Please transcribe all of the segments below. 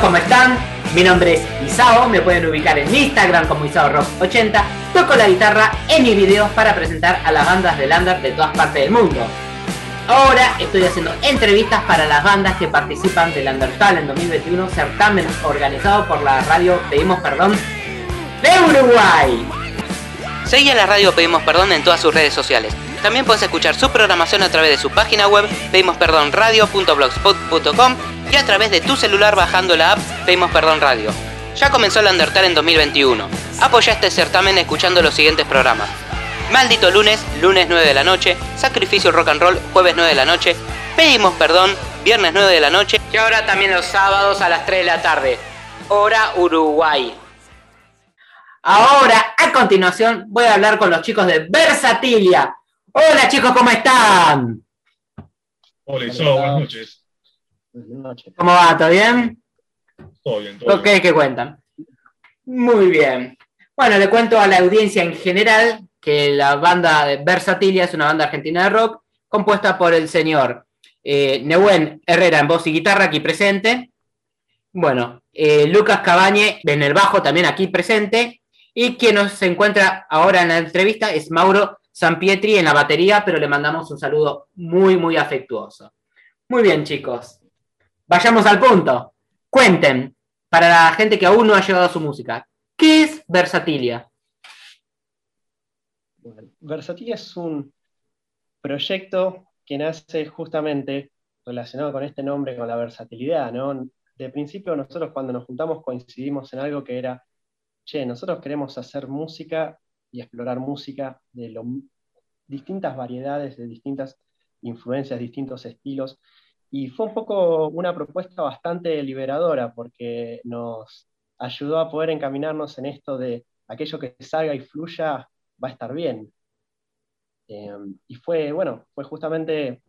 ¿cómo están? Mi nombre es Isao, me pueden ubicar en Instagram como IsaoRock80. Toco la guitarra en mis videos para presentar a las bandas de Lander de todas partes del mundo. Ahora estoy haciendo entrevistas para las bandas que participan del Undertale en 2021, certamen organizado por la radio Pedimos Perdón de Uruguay. Seguí a la radio Pedimos Perdón en todas sus redes sociales. También puedes escuchar su programación a través de su página web pedimosperdonradio.blogspot.com y a través de tu celular bajando la app Pedimos Perdón Radio. Ya comenzó el Undertale en 2021. Apoya este certamen escuchando los siguientes programas. Maldito lunes, lunes 9 de la noche, Sacrificio Rock and Roll, jueves 9 de la noche, Pedimos Perdón, viernes 9 de la noche y ahora también los sábados a las 3 de la tarde. Hora Uruguay. Ahora, a continuación, voy a hablar con los chicos de Versatilia. Hola chicos, ¿cómo están? Hola Isao, buenas noches. ¿Cómo va? ¿Todo bien? Todo bien, todo bien. ¿qué cuentan? Muy bien. Bueno, le cuento a la audiencia en general que la banda de Versatilia es una banda argentina de rock compuesta por el señor eh, Nehuen Herrera en voz y guitarra aquí presente. Bueno, eh, Lucas Cabañe en el bajo también aquí presente. Y quien nos encuentra ahora en la entrevista es Mauro Sampietri en la batería, pero le mandamos un saludo muy, muy afectuoso. Muy bien, chicos. Vayamos al punto. Cuenten, para la gente que aún no ha llegado a su música, ¿qué es Versatilia? Versatilia es un proyecto que nace justamente relacionado con este nombre, con la versatilidad. De principio nosotros cuando nos juntamos coincidimos en algo que era, che, nosotros queremos hacer música y explorar música de distintas variedades, de distintas influencias, distintos estilos. Y fue un poco una propuesta bastante liberadora porque nos ayudó a poder encaminarnos en esto de aquello que salga y fluya va a estar bien. Eh, y fue, bueno, fue justamente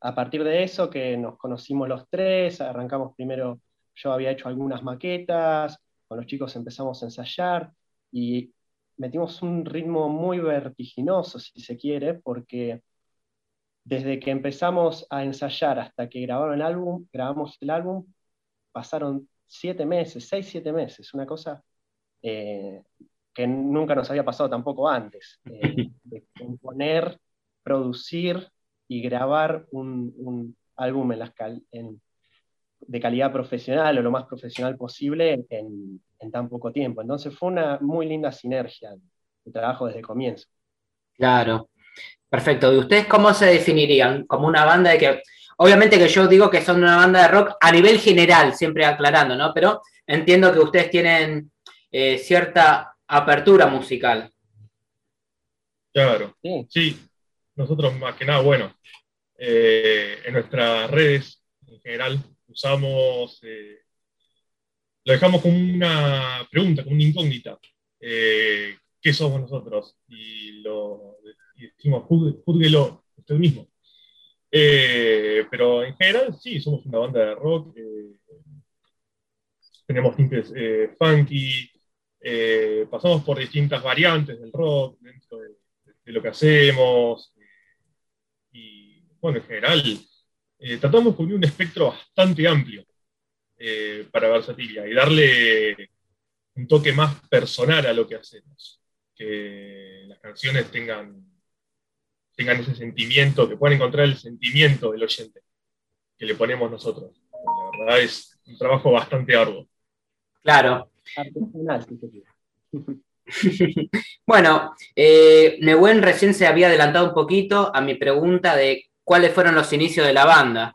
a partir de eso que nos conocimos los tres, arrancamos primero, yo había hecho algunas maquetas, con los chicos empezamos a ensayar y metimos un ritmo muy vertiginoso, si se quiere, porque desde que empezamos a ensayar hasta que grabaron el álbum, grabamos el álbum, pasaron siete meses, seis, siete meses, una cosa eh, que nunca nos había pasado tampoco antes, eh, de componer, producir y grabar un, un álbum en las cal- en- de calidad profesional o lo más profesional posible en, en tan poco tiempo. Entonces fue una muy linda sinergia de trabajo desde el comienzo. Claro, perfecto. ¿Y ustedes cómo se definirían? Como una banda de que, obviamente que yo digo que son una banda de rock a nivel general, siempre aclarando, ¿no? Pero entiendo que ustedes tienen eh, cierta apertura musical. Claro, Sí, nosotros más que nada, bueno, eh, en nuestras redes en general usamos, eh, lo dejamos como una pregunta, como una incógnita. Eh, ¿Qué somos nosotros? Y, lo, y decimos, "Juzgue- júzguelo usted mismo. Eh, pero en general, sí, somos una banda de rock. eh, tenemos tintes eh, funky, pasamos por distintas variantes del rock dentro de, lo que hacemos. y bueno, en general, tratamos de cubrir un espectro bastante amplio para Versatilia y darle un toque más personal a lo que hacemos. Que las canciones tengan, tengan ese sentimiento, que puedan encontrar el sentimiento del oyente que le ponemos nosotros. La verdad es un trabajo bastante arduo. Claro. artesanal. Bueno, eh, Nehuen recién se había adelantado un poquito a mi pregunta de cuáles fueron los inicios de la banda.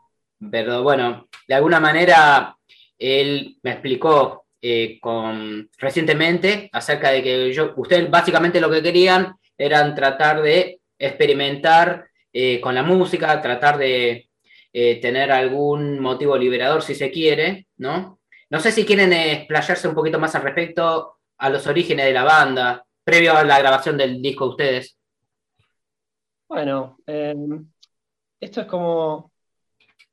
Pero bueno, de alguna manera él me explicó eh, con, recientemente acerca de que yo, ustedes básicamente lo que querían eran tratar de experimentar eh, con la música, tratar de eh, tener algún motivo liberador si se quiere, ¿no? No sé si quieren explayarse un poquito más al respecto a los orígenes de la banda, previo a la grabación del disco de ustedes. Bueno, eh, esto es como,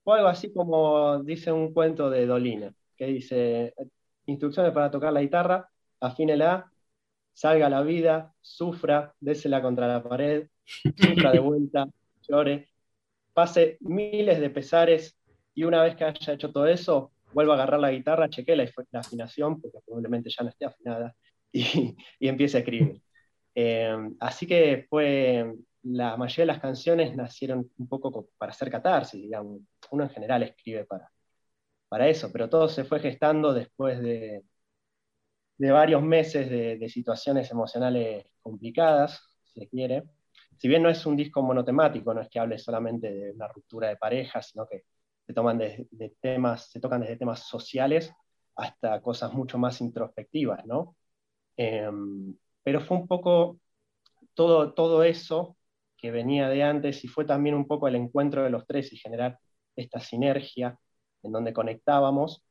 algo así como dice un cuento de Dolina, que dice, instrucciones para tocar la guitarra, afínela, salga a la vida, sufra, désela contra la pared, sufra de vuelta, llore, pase miles de pesares y una vez que haya hecho todo eso, vuelvo a agarrar la guitarra, chequé la, afinación, porque probablemente ya no esté afinada, y, y empiezo a escribir. Eh, así que fue, la mayoría de las canciones nacieron un poco para hacer catarsis, digamos. Uno en general escribe para, para eso, pero todo se fue gestando después de, de varios meses de, situaciones emocionales complicadas, si se quiere. Si bien no es un disco monotemático, no es que hable solamente de una ruptura de pareja, sino que se, toman de, temas, se tocan desde temas sociales hasta cosas mucho más introspectivas, ¿no? Em, pero fue un poco todo, todo eso que venía de antes y fue también un poco el encuentro de los tres y generar esta sinergia en donde conectábamos,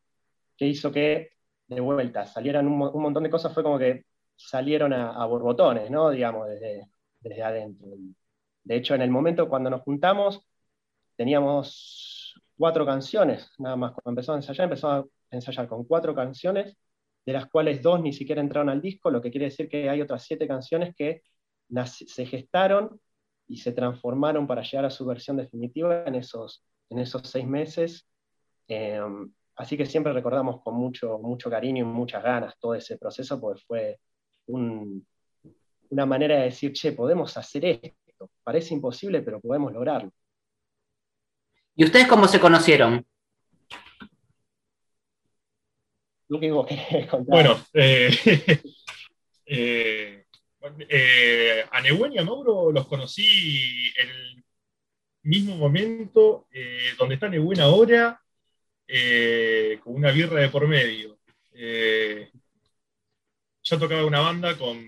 que hizo que de vuelta salieran un, montón de cosas, fue como que salieron a, borbotones, ¿no? Digamos, desde, desde adentro. De hecho, en el momento cuando nos juntamos, teníamos cuatro canciones, nada más. Cuando empezó a ensayar, empezó a ensayar con cuatro canciones, de las cuales dos ni siquiera entraron al disco, lo que quiere decir que hay otras siete canciones que se gestaron y se transformaron para llegar a su versión definitiva en esos, en esos seis meses. Em, así que siempre recordamos con mucho, mucho cariño y muchas ganas todo ese proceso, porque fue una manera de decir, che, podemos hacer esto. Parece imposible, pero podemos lograrlo. ¿Y ustedes cómo se conocieron? Bueno, eh, eh, eh, a Nehuen y a Mauro los conocí en el mismo momento donde está Nehuen ahora, con una birra de por medio. yo tocaba una banda con,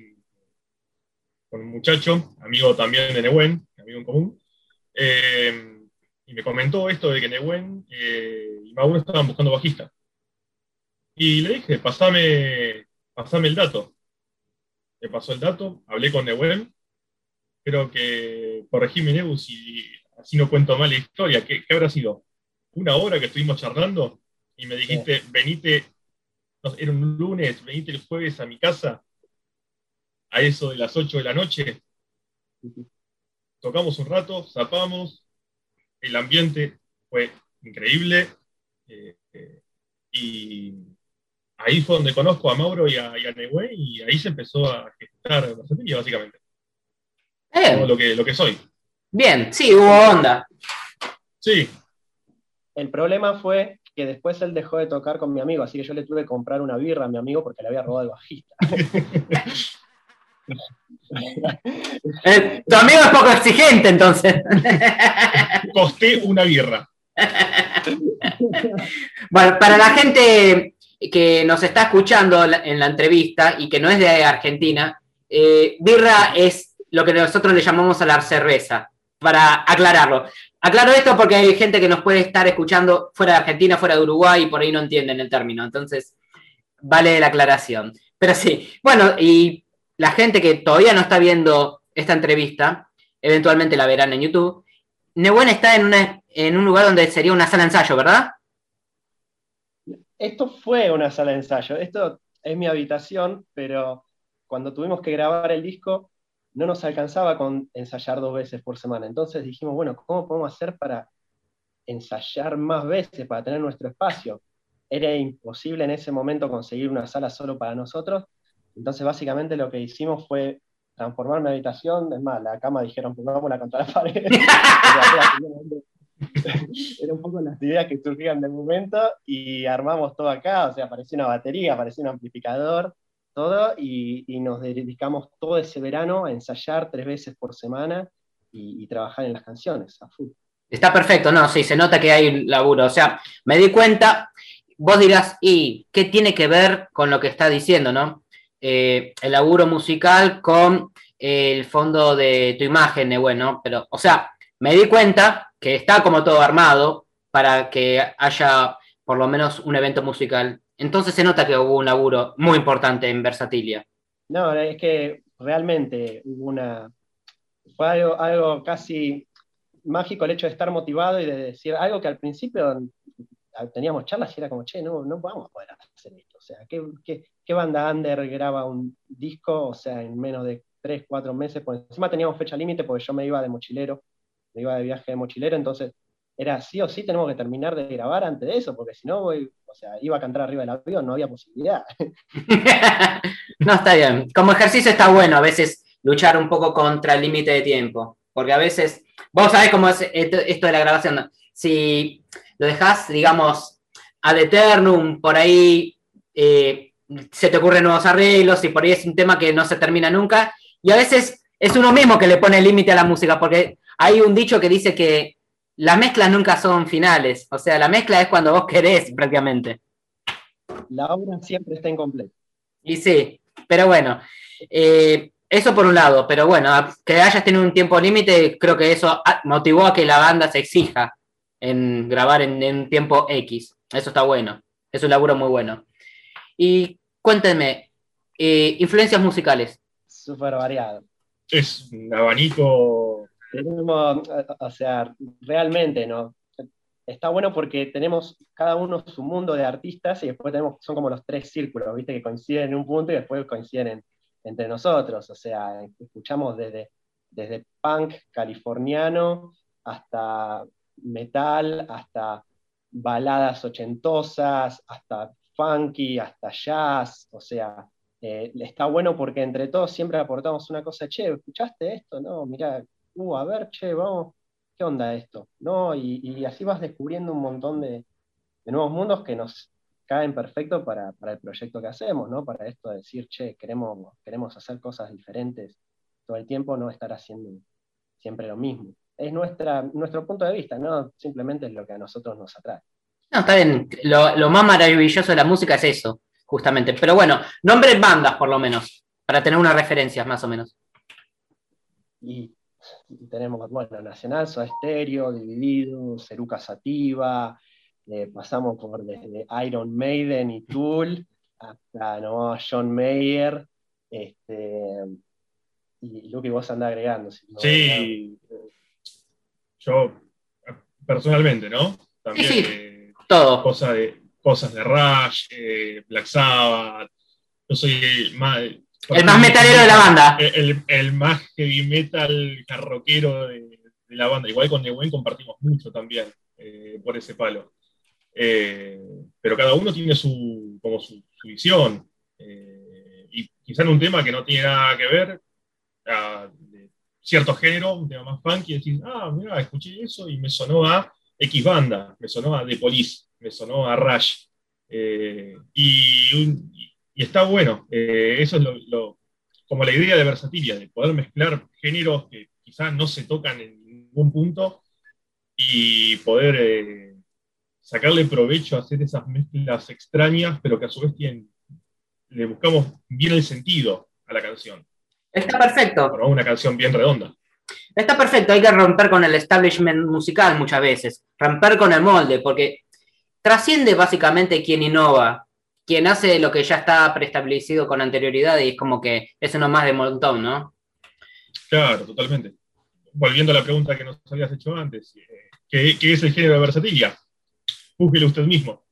con un muchacho, amigo también de Nehuen, amigo en común, y me comentó esto de que Nehuen y Mauro estaban buscando bajista. Y le dije, pasame, pasame el dato. Me pasó el dato, hablé con Newell, creo que corregime Nebu si así no cuento mal la historia. ¿Qué, habrá sido? Una hora que estuvimos charlando y me dijiste, venite, era un lunes, venite el jueves a mi casa a eso de las 8 de la noche. Tocamos un rato, zapamos, el ambiente fue increíble eh, eh, y ahí fue donde conozco a Mauro y a, y y ahí se empezó a gestar la básicamente. lo que, lo que soy. Bien, sí, hubo onda. Sí. El problema fue que después él dejó de tocar con mi amigo, así que yo le tuve que comprar una birra a mi amigo porque le había robado el bajista. Eh, tu amigo es poco exigente, entonces. Costé una birra. bueno, para la gente que nos está escuchando en la entrevista y que no es de Argentina, eh, birra es lo que nosotros le llamamos a la cerveza, para aclararlo. Aclaro esto porque hay gente que nos puede estar escuchando fuera de Argentina, fuera de Uruguay y por ahí no entienden el término. Entonces, vale la aclaración. Pero sí, bueno, y la gente que todavía no está viendo esta entrevista, eventualmente la verán en YouTube. Nebuen está en, en un lugar donde sería una sala de ensayo, ¿verdad? esto fue una sala de ensayo, esto es mi habitación, pero cuando tuvimos que grabar el disco no nos alcanzaba con ensayar dos veces por semana. Entonces dijimos, bueno, ¿cómo podemos hacer para ensayar más veces, para tener nuestro espacio? Era imposible en ese momento conseguir una sala solo para nosotros. Entonces básicamente lo que hicimos fue transformar mi habitación, es más, la cama dijeron, pongámosla contra la pared. Era un poco las ideas que surgían del momento y armamos todo acá, o sea, apareció una batería, apareció un amplificador, todo, y, nos dedicamos todo ese verano a ensayar tres veces por semana y, trabajar en las canciones a full. Está perfecto, no, sí, se nota que hay laburo. O sea, me di cuenta, vos dirás, ¿y qué tiene que ver con lo que está diciendo, no? Eh, el laburo musical con el fondo de tu imagen, bueno, pero, o sea, me di cuenta que está como todo armado para que haya por lo menos un evento musical. Entonces se nota que hubo un laburo muy importante en Versatilia. No, es que realmente hubo una. Fue algo, casi mágico el hecho de estar motivado y de decir algo que al principio teníamos charlas y era como, che, no, no vamos a poder hacer esto. O sea, ¿qué, banda under graba un disco? O sea, en menos de 3, 4 meses. Pues encima teníamos fecha límite porque yo me iba de mochilero me iba de viaje de mochilero, entonces era sí o sí tenemos que terminar de grabar antes de eso, porque si no voy, o sea, iba a cantar arriba del avión, no había posibilidad. no, está bien. Como ejercicio está bueno a veces luchar un poco contra el límite de tiempo, porque a veces, vos sabés cómo es esto de la grabación, si lo dejás, digamos, ad eternum, por ahí eh, se te ocurren nuevos arreglos y por ahí es un tema que no se termina nunca, y a veces es uno mismo que le pone límite a la música, porque hay un dicho que dice que las mezclas nunca son finales, o sea, la mezcla es cuando vos querés prácticamente. La obra siempre está incompleta. Y sí, pero bueno, eh, eso por un lado, pero bueno, que hayas tenido un tiempo límite, creo que eso motivó a que la banda se exija en grabar en, un tiempo X. Eso está bueno, es un laburo muy bueno. Y cuéntenme, eh, influencias musicales. Súper variado. Es un abanico o sea, realmente, ¿no? Está bueno porque tenemos cada uno su mundo de artistas y después tenemos, son como los tres círculos, ¿viste? Que coinciden en un punto y después coinciden entre nosotros. O sea, escuchamos desde, desde punk californiano hasta metal, hasta baladas ochentosas, hasta funky, hasta jazz. O sea, eh, está bueno porque entre todos siempre aportamos una cosa, che, ¿escuchaste esto? No, mira, uh, a ver, che, vamos, ¿qué onda esto? ¿No? Y, así vas descubriendo un montón de, nuevos mundos que nos caen perfecto para, el proyecto que hacemos, ¿no? Para esto de decir, che, queremos, queremos hacer cosas diferentes todo el tiempo, no estar haciendo siempre lo mismo. Es nuestra, nuestro punto de vista, ¿no? Simplemente es lo que a nosotros nos atrae. No, está bien. Lo, lo más maravilloso de la música es eso, justamente. Pero bueno, nombres bandas por lo menos, para tener unas referencias más o menos. Y tenemos, bueno, Nacional, Soda Stereo, Dividido, Ceruca Sativa, eh, pasamos por desde Iron Maiden y Tool hasta ¿no? John Mayer, este, y lo que vos andás agregando. sí, yo personalmente, ¿no? También eh, todo. Cosas de, cosas de Rush, eh, Black Sabbath, yo soy más, el más metalero de la banda. El, más heavy metal carroquero de, la banda. Igual con Newen compartimos mucho también eh, por ese palo. Eh, pero cada uno tiene su, como su, visión. Eh, y quizá en un tema que no tiene nada que ver, de cierto género, un tema más funky, decís, ah, mira, escuché eso y me sonó a X banda, me sonó a The Police, me sonó a Rush. y, un, y está bueno. Eh, eso es lo, como la idea de versatilidad, de poder mezclar géneros que quizás no se tocan en ningún punto y poder eh, sacarle provecho a hacer esas mezclas extrañas, pero que a su vez tienen, le buscamos bien el sentido a la canción. Está perfecto. una canción bien redonda. Está perfecto, hay que romper con el establishment musical muchas veces, romper con el molde, porque trasciende básicamente quien innova, quien hace lo que ya está preestablecido con anterioridad y es como que es uno más de montón, ¿no? Claro, totalmente. Volviendo a la pregunta que nos habías hecho antes, eh, ¿qué, es el género de versatilidad? Búsquelo usted mismo.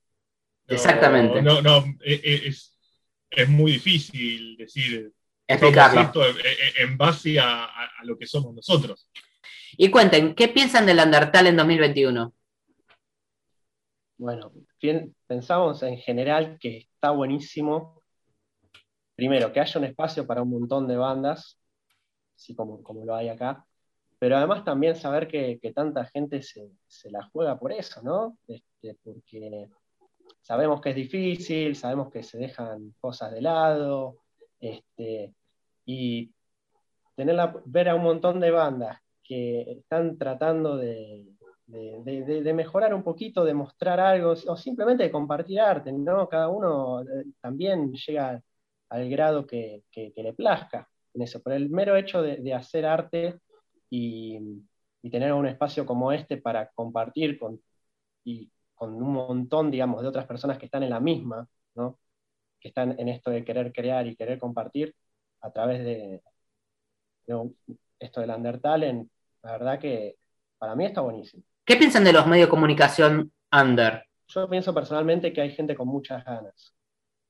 Exactamente. No, no, eh, eh, es, es, muy difícil decir Explicarlo. esto en base a, a lo que somos nosotros. Y cuenten, ¿qué piensan del Undertale en 2021? Bueno, pensamos en general que está buenísimo, primero, que haya un espacio para un montón de bandas, así como, como lo hay acá, pero además también saber que, tanta gente se, la juega por eso, ¿no? Este, porque sabemos que es difícil, sabemos que se dejan cosas de lado, este, y tener ver a un montón de bandas que están tratando de, de, mejorar un poquito, de mostrar algo, o simplemente de compartir arte, ¿no? Cada uno eh, también llega al grado que, le plazca en eso. Por el mero hecho de, hacer arte y, tener un espacio como este para compartir con, y con un montón, digamos, de otras personas que están en la misma, ¿no? Que están en esto de querer crear y querer compartir a través de, esto del Undertale, la verdad que para mí está buenísimo. ¿Qué piensan de los medios de comunicación under? Yo pienso personalmente que hay gente con muchas ganas.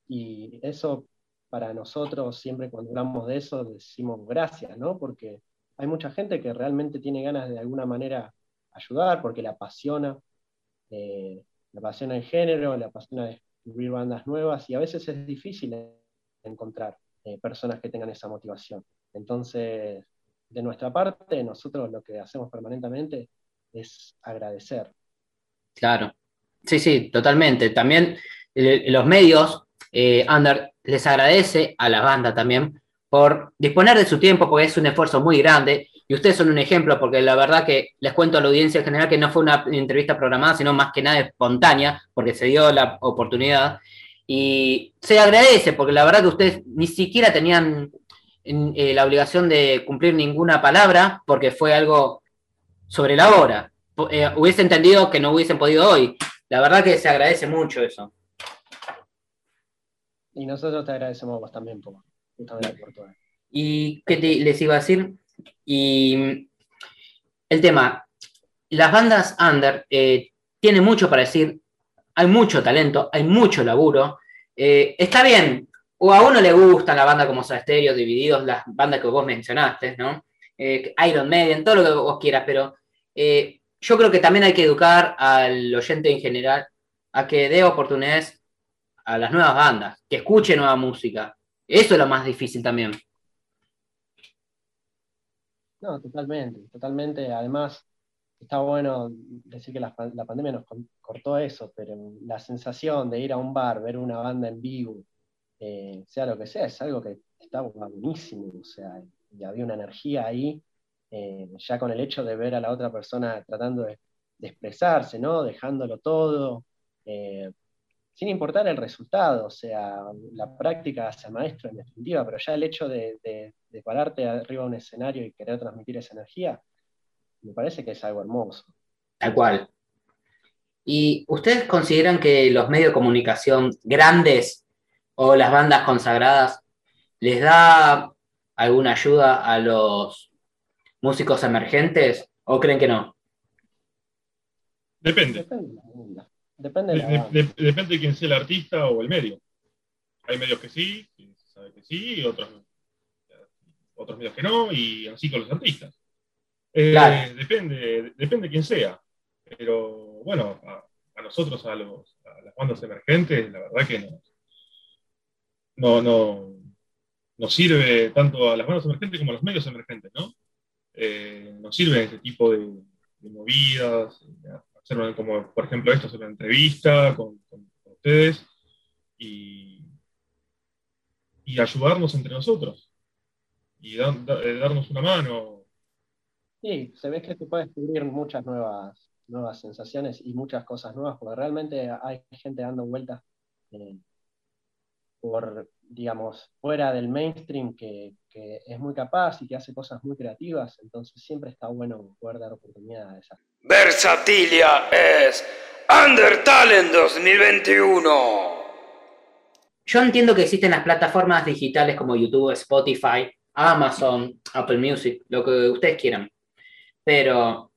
Y eso para nosotros, siempre cuando hablamos de eso, decimos gracias, ¿no? Porque hay mucha gente que realmente tiene ganas de alguna manera ayudar porque le apasiona, le apasiona el género, le apasiona descubrir bandas nuevas y a veces es difícil encontrar personas que tengan esa motivación. Entonces, de nuestra parte, nosotros lo que hacemos permanentemente es agradecer. Claro, sí, sí, totalmente. También eh, los medios, eh, Ander, les agradece a la banda también por disponer de su tiempo, porque es un esfuerzo muy grande. Y ustedes son un ejemplo, porque la verdad que les cuento a la audiencia en general que no fue una entrevista programada, sino más que nada espontánea, porque se dio la oportunidad. Y se agradece, porque la verdad que ustedes ni siquiera tenían eh, la obligación de cumplir ninguna palabra, porque fue algo sobre la hora. Eh, hubiese entendido que no hubiesen podido hoy. La verdad que se agradece mucho eso. Y nosotros te agradecemos vos también por, todo. ¿Y qué les iba a decir? Y el tema, las bandas under eh, tienen mucho para decir, hay mucho talento, hay mucho laburo. está bien, o a uno le gusta la banda como Soda Divididos, las bandas que vos mencionaste, ¿no? Eh, Iron Maiden, todo lo que vos quieras, pero eh, yo creo que también hay que educar al oyente en general a que dé oportunidades a las nuevas bandas, que escuche nueva música. Eso es lo más difícil también. No, totalmente, totalmente. Además, está bueno decir que la, pandemia nos cortó eso, pero la sensación de ir a un bar, ver una banda en vivo, eh, sea lo que sea, es algo que está buenísimo, o sea, y había una energía ahí, eh, ya con el hecho de ver a la otra persona tratando de, expresarse, ¿no? Dejándolo todo, eh, sin importar el resultado, o sea, la práctica hace maestro en definitiva, pero ya el hecho de, de pararte arriba de un escenario y querer transmitir esa energía, me parece que es algo hermoso. Tal cual. ¿Y ustedes consideran que los medios de comunicación grandes o las bandas consagradas, ¿les da alguna ayuda a los músicos emergentes o creen que no? Depende. Depende. Depende, de, quién sea el artista o el medio. Hay medios que sí, que se sabe que sí, y otros, otros medios que no, y así con los artistas. Eh, depende, depende de quién sea. Pero bueno, a, nosotros, a, los, a las bandas emergentes, la verdad que no no, no, nos sirve tanto a las bandas emergentes como a los medios emergentes, ¿no? Eh, nos sirve ese tipo de, movidas, hacer como por ejemplo esto, hacer una entrevista con, ustedes y, ayudarnos entre nosotros y eh, darnos una mano. Sí, se ve que se puede descubrir muchas nuevas, nuevas sensaciones y muchas cosas nuevas, porque realmente hay gente dando vueltas en, por, digamos, fuera del mainstream que, es muy capaz y que hace cosas muy creativas, entonces siempre está bueno poder dar oportunidades. Versatilia es Undertalent 2021. Yo entiendo que existen las plataformas digitales como YouTube, Spotify, Amazon, Apple Music, lo que ustedes quieran, pero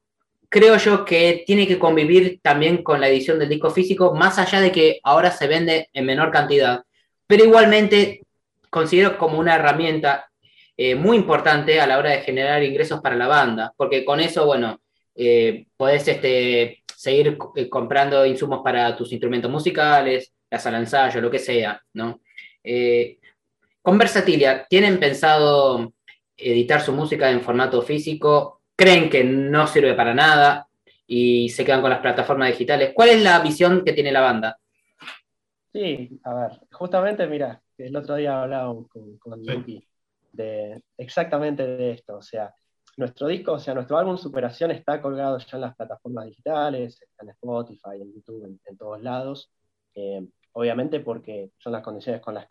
creo yo que tiene que convivir también con la edición del disco físico, más allá de que ahora se vende en menor cantidad pero igualmente considero como una herramienta eh, muy importante a la hora de generar ingresos para la banda, porque con eso, bueno, eh, podés este, seguir eh, comprando insumos para tus instrumentos musicales, la sala ensayo, lo que sea, ¿no? Versatilia, ¿tienen pensado editar su música en formato físico? ¿Creen que no sirve para nada y se quedan con las plataformas digitales? ¿Cuál es la visión que tiene la banda? Sí, a ver, justamente, mira, el otro día hablábamos con, con de exactamente de esto, o sea, nuestro disco, o sea, nuestro álbum Superación está colgado ya en las plataformas digitales, en Spotify, en YouTube, en, todos lados, eh, obviamente porque son las condiciones con las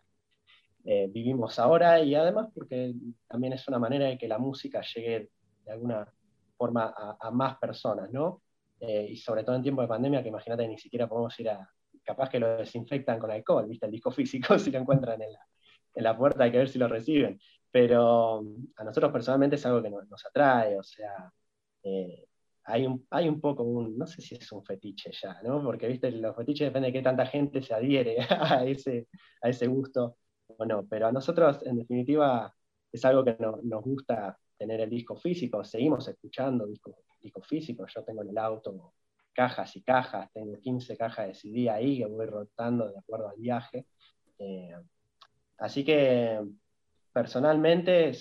que eh, vivimos ahora y además porque también es una manera de que la música llegue de alguna forma a, más personas, ¿no? Eh, y sobre todo en tiempo de pandemia, que imagínate, ni siquiera podemos ir a, capaz que lo desinfectan con alcohol, ¿viste? El disco físico, si lo encuentran en la, puerta, hay que ver si lo reciben. Pero a nosotros personalmente es algo que nos, atrae, o sea, eh, hay, un, hay un poco un, no sé si es un fetiche ya, ¿no? Porque, ¿viste? Los fetiches depende de qué tanta gente se adhiere a ese, a ese gusto o no. Pero a nosotros, en definitiva, es algo que nos gusta tener el disco físico, seguimos escuchando discos, disco físico, yo tengo en el auto cajas y cajas, tengo 15 cajas de CD ahí que voy rotando de acuerdo al viaje. Eh, así que personalmente,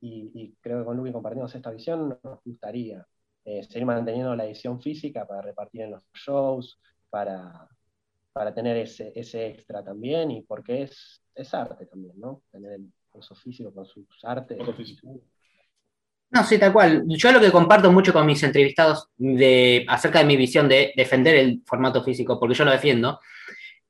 y, creo que con Luis compartimos esta visión, nos gustaría eh, seguir manteniendo la edición física para repartir en los shows, para, para tener ese, ese extra también, y porque es, es arte también, ¿no? Tener el curso físico con sus artes. No, sí, tal cual. Yo lo que comparto mucho con mis entrevistados de, acerca de mi visión de defender el formato físico, porque yo lo defiendo,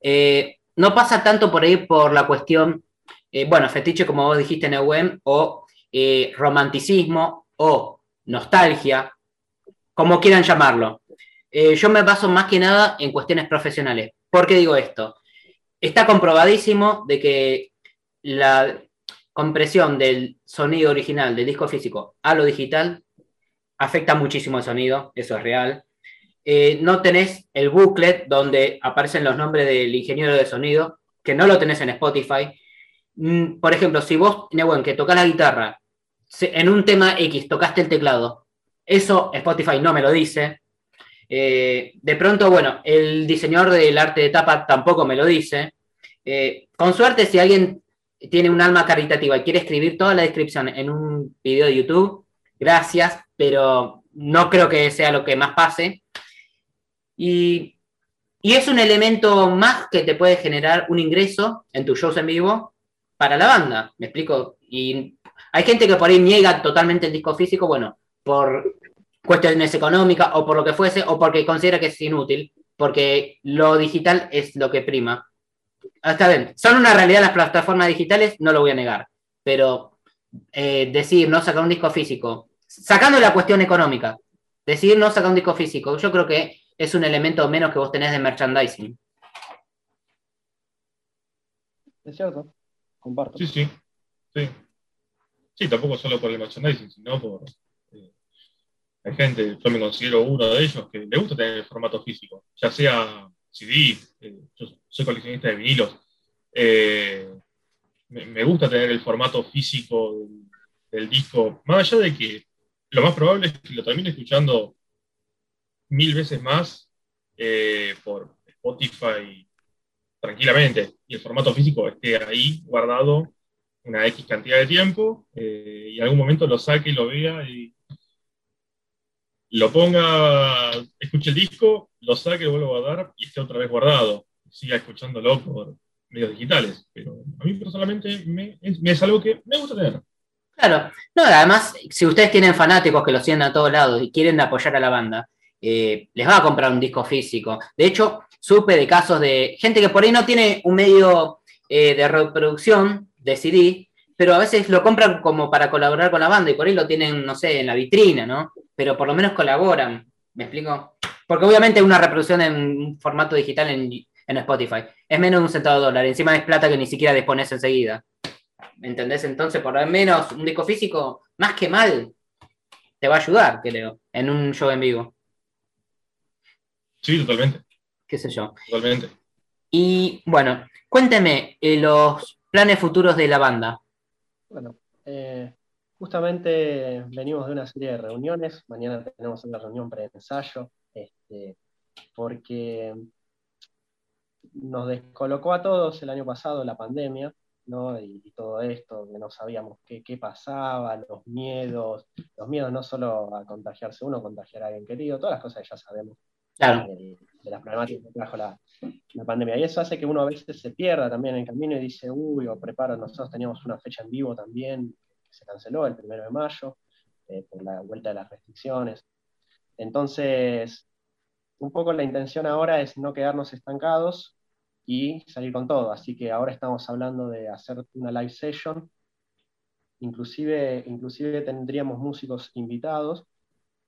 eh, no pasa tanto por ahí por la cuestión, eh, bueno, fetiche, como vos dijiste, en web o eh, romanticismo, o nostalgia, como quieran llamarlo. yo me baso más que nada en cuestiones profesionales. ¿Por qué digo esto? Está comprobadísimo de que la, compresión del sonido original del disco físico a lo digital afecta muchísimo el sonido, eso es real. Eh, no tenés el booklet donde aparecen los nombres del ingeniero de sonido, que no lo tenés en Spotify. Mm, por ejemplo, si vos, Newen, que tocas la guitarra, en un tema X tocaste el teclado, eso Spotify no me lo dice. Eh, de pronto, bueno, el diseñador del arte de tapa tampoco me lo dice. Eh, con suerte, si alguien tiene un alma caritativa y quiere escribir toda la descripción en un video de YouTube, gracias, pero no creo que sea lo que más pase. Y, es un elemento más que te puede generar un ingreso en tus shows en vivo para la banda, ¿me explico? Y hay gente que por ahí niega totalmente el disco físico, bueno, por cuestiones económicas o por lo que fuese, o porque considera que es inútil, porque lo digital es lo que prima. Ah, está bien, son una realidad las plataformas digitales, no lo voy a negar, pero eh, decir no sacar un disco físico, sacando la cuestión económica, decir no sacar un disco físico, yo creo que es un elemento menos que vos tenés de merchandising. Es cierto, comparto. Sí, sí, sí. Sí, tampoco solo por el merchandising, sino por... Eh, hay gente, yo me considero uno de ellos, que le gusta tener el formato físico, ya sea CD, eh, yo soy coleccionista de vinilos. Eh, me, gusta tener el formato físico del, disco, más allá de que lo más probable es que lo termine escuchando mil veces más eh, por Spotify tranquilamente y el formato físico esté ahí guardado una X cantidad de tiempo y en algún momento lo saque y lo vea y lo ponga, escuche el disco, lo saque, lo vuelva a guardar y esté otra vez guardado. Siga escuchándolo por medios digitales. Pero a mí personalmente me, es, algo que me gusta tener. Claro, no, además, si ustedes tienen fanáticos que lo siguen a todos lados y quieren apoyar a la banda, eh, les va a comprar un disco físico. De hecho, supe de casos de gente que por ahí no tiene un medio eh, de reproducción de CD, pero a veces lo compran como para colaborar con la banda y por ahí lo tienen, no sé, en la vitrina, ¿no? Pero por lo menos colaboran, ¿me explico? Porque obviamente una reproducción en un formato digital en, Spotify es menos de un centavo de dólar, encima es plata que ni siquiera dispones enseguida. ¿Me entendés? Entonces, por lo menos un disco físico, más que mal, te va a ayudar, creo, en un show en vivo. Sí, totalmente. ¿Qué sé yo? Totalmente. Y bueno, cuénteme eh, los planes futuros de la banda. Bueno, eh, justamente venimos de una serie de reuniones, mañana tenemos una reunión pre-ensayo, este, porque nos descolocó a todos el año pasado la pandemia, ¿no? Y, todo esto, que no sabíamos qué, pasaba, los miedos, los miedos no solo a contagiarse uno, contagiar a alguien querido, todas las cosas que ya sabemos de, las problemáticas que trajo la, la, pandemia. Y eso hace que uno a veces se pierda también en el camino y dice, uy, o preparo, nosotros teníamos una fecha en vivo también, se canceló el primero de mayo, eh, por la vuelta de las restricciones. Entonces, un poco la intención ahora es no quedarnos estancados y salir con todo. Así que ahora estamos hablando de hacer una live session. Inclusive, inclusive tendríamos músicos invitados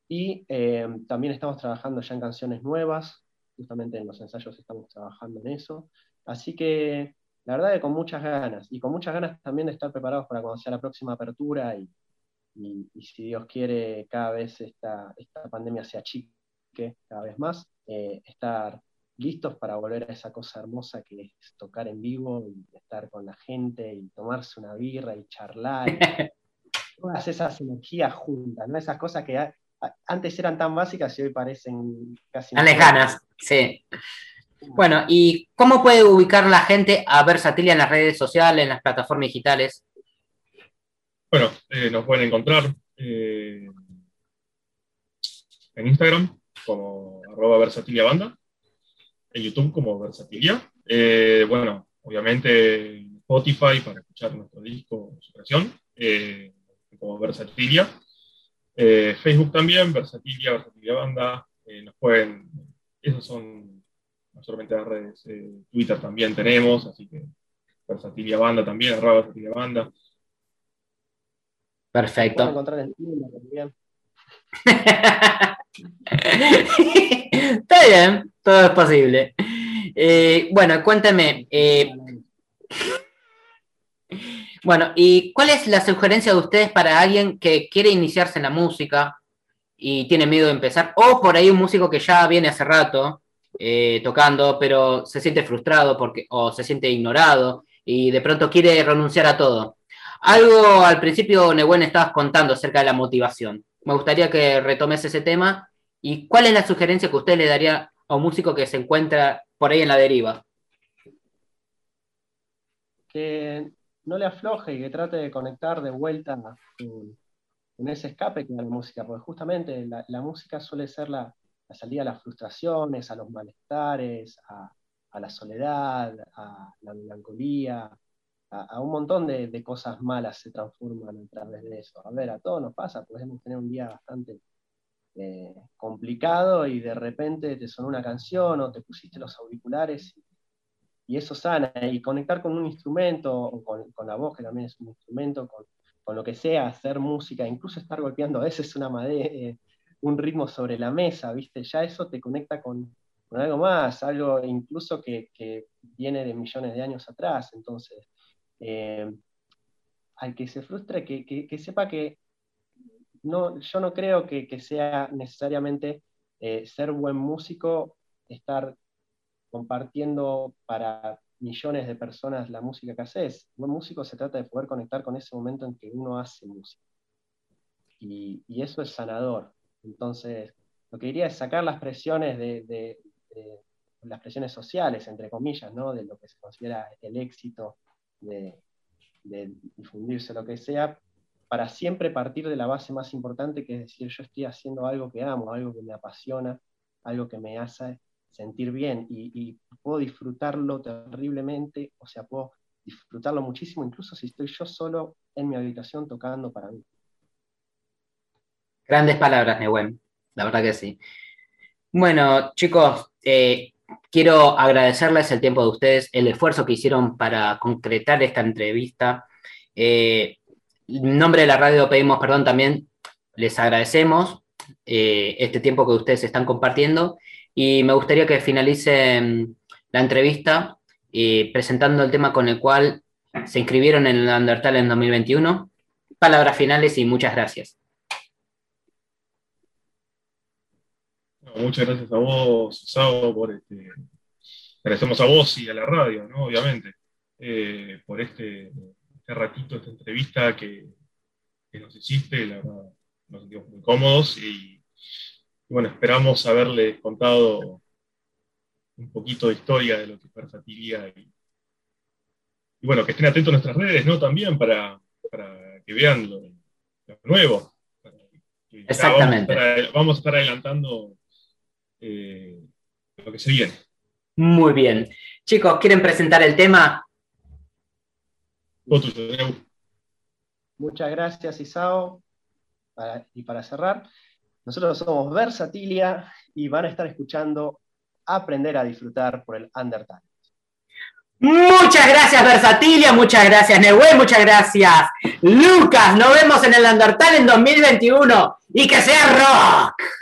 y eh, también estamos trabajando ya en canciones nuevas, justamente en los ensayos estamos trabajando en eso. Así que la verdad que con muchas ganas, y con muchas ganas también de estar preparados para cuando sea la próxima apertura y, si Dios quiere cada vez esta, esta pandemia se achique cada vez más, eh, estar listos para volver a esa cosa hermosa que es tocar en vivo y estar con la gente y tomarse una birra y charlar. todas esas energías juntas, ¿no? esas cosas que antes eran tan básicas y hoy parecen casi... Tan lejanas, sí. Bueno, ¿y cómo puede ubicar la gente a Versatilia en las redes sociales, en las plataformas digitales? Bueno, eh, nos pueden encontrar eh, en Instagram como arroba versatilia banda, en YouTube como versatilia. Eh, bueno, obviamente Spotify para escuchar nuestro disco, su creación, como versatilia. Facebook también, versatilia, versatilia banda. nos pueden, esos son no solamente las redes, Twitter también tenemos, así que versatilia banda también, arroba versatilia banda. Perfecto. Está bien, todo es posible. Eh, bueno, cuéntame. Eh, bueno, ¿y cuál es la sugerencia de ustedes para alguien que quiere iniciarse en la música y tiene miedo de empezar? O por ahí un músico que ya viene hace rato eh, tocando, pero se siente frustrado porque, o se siente ignorado y de pronto quiere renunciar a todo. Algo al principio, Nehuen, estabas contando acerca de la motivación. Me gustaría que retomes ese tema. ¿Y cuál es la sugerencia que usted le daría a un músico que se encuentra por ahí en la deriva? Que no le afloje y que trate de conectar de vuelta con, ese escape que da la música, porque justamente la, música suele ser la, salida a las frustraciones, a los malestares, a la soledad, a la melancolía, a, un montón de, cosas malas se transforman a través de eso. A ver, a todos nos pasa, podemos tener un día bastante eh, complicado y de repente te sonó una canción o te pusiste los auriculares y, eso sana. Y conectar con un instrumento o con, la voz, que también es un instrumento, con, lo que sea, hacer música, incluso estar golpeando a veces una madera, eh, un ritmo sobre la mesa, ¿viste? Ya eso te conecta con, algo más, algo incluso que, que, viene de millones de años atrás. Entonces, eh, al que se frustre, que, sepa que no, yo no creo que, sea necesariamente eh, ser buen músico, estar compartiendo para millones de personas la música que haces. Buen músico se trata de poder conectar con ese momento en que uno hace música. Y, eso es sanador. Entonces, lo que diría es sacar las presiones de, las presiones sociales, entre comillas, ¿no? de lo que se considera el éxito de, difundirse, lo que sea, para siempre partir de la base más importante, que es decir, yo estoy haciendo algo que amo, algo que me apasiona, algo que me hace sentir bien y, puedo disfrutarlo terriblemente, o sea, puedo disfrutarlo muchísimo, incluso si estoy yo solo en mi habitación tocando para mí. Grandes palabras, Nehuen, la verdad que sí. Bueno, chicos, eh, quiero agradecerles el tiempo de ustedes, el esfuerzo que hicieron para concretar esta entrevista. Eh, en nombre de la radio pedimos perdón también, les agradecemos eh, este tiempo que ustedes están compartiendo y me gustaría que finalicen la entrevista eh, presentando el tema con el cual se inscribieron en el en 2021. Palabras finales y muchas gracias. Muchas gracias a vos, Sao, por este. Agradecemos a vos y a la radio, ¿no? Obviamente, eh, por este, este, ratito, esta entrevista que, nos hiciste, la verdad, nos sentimos muy cómodos y, bueno, esperamos haberles contado un poquito de historia de lo que es Versatilia y, bueno, que estén atentos a nuestras redes, ¿no? También para, que vean lo, nuevo. Exactamente. vamos a estar adelantando eh, lo que se viene. Muy bien. Chicos, ¿quieren presentar el tema? Muchas gracias, Isao. y para cerrar, nosotros somos Versatilia y van a estar escuchando Aprender a disfrutar por el Undertale. Muchas gracias, Versatilia. Muchas gracias, Nehue. Muchas gracias, Lucas. Nos vemos en el Undertale en 2021 y que sea rock.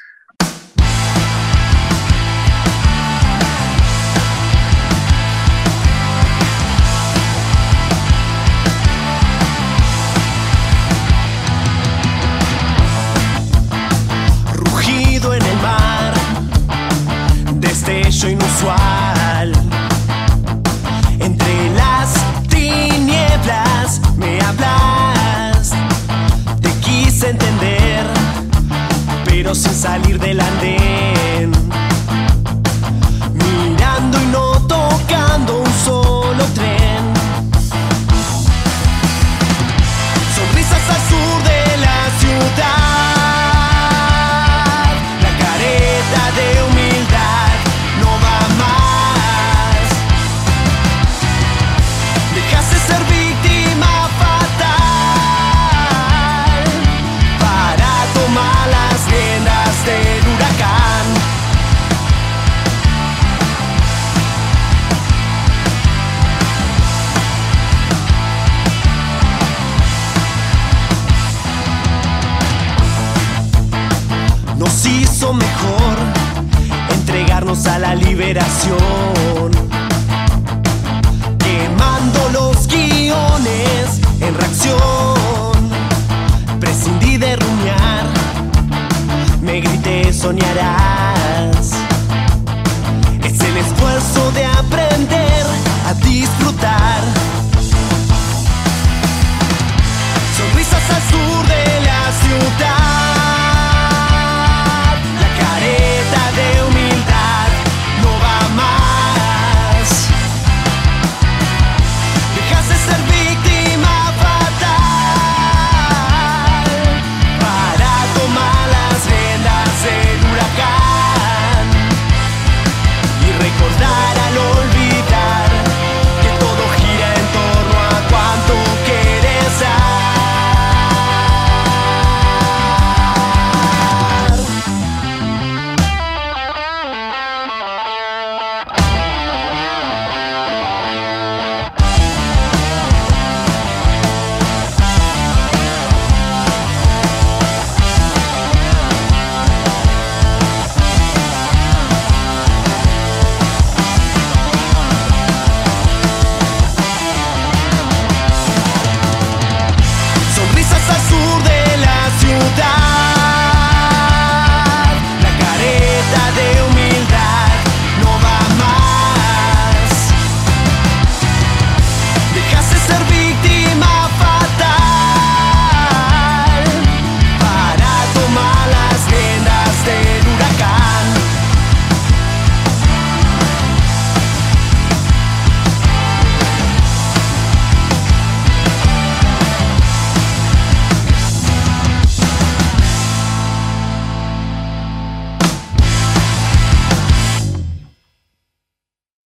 a la liberación. Quemando los guiones en reacción, prescindí de ruñar, me grité soñarás. Es el esfuerzo de aprender a disfrutar. Sonrisas al sur de la ciudad.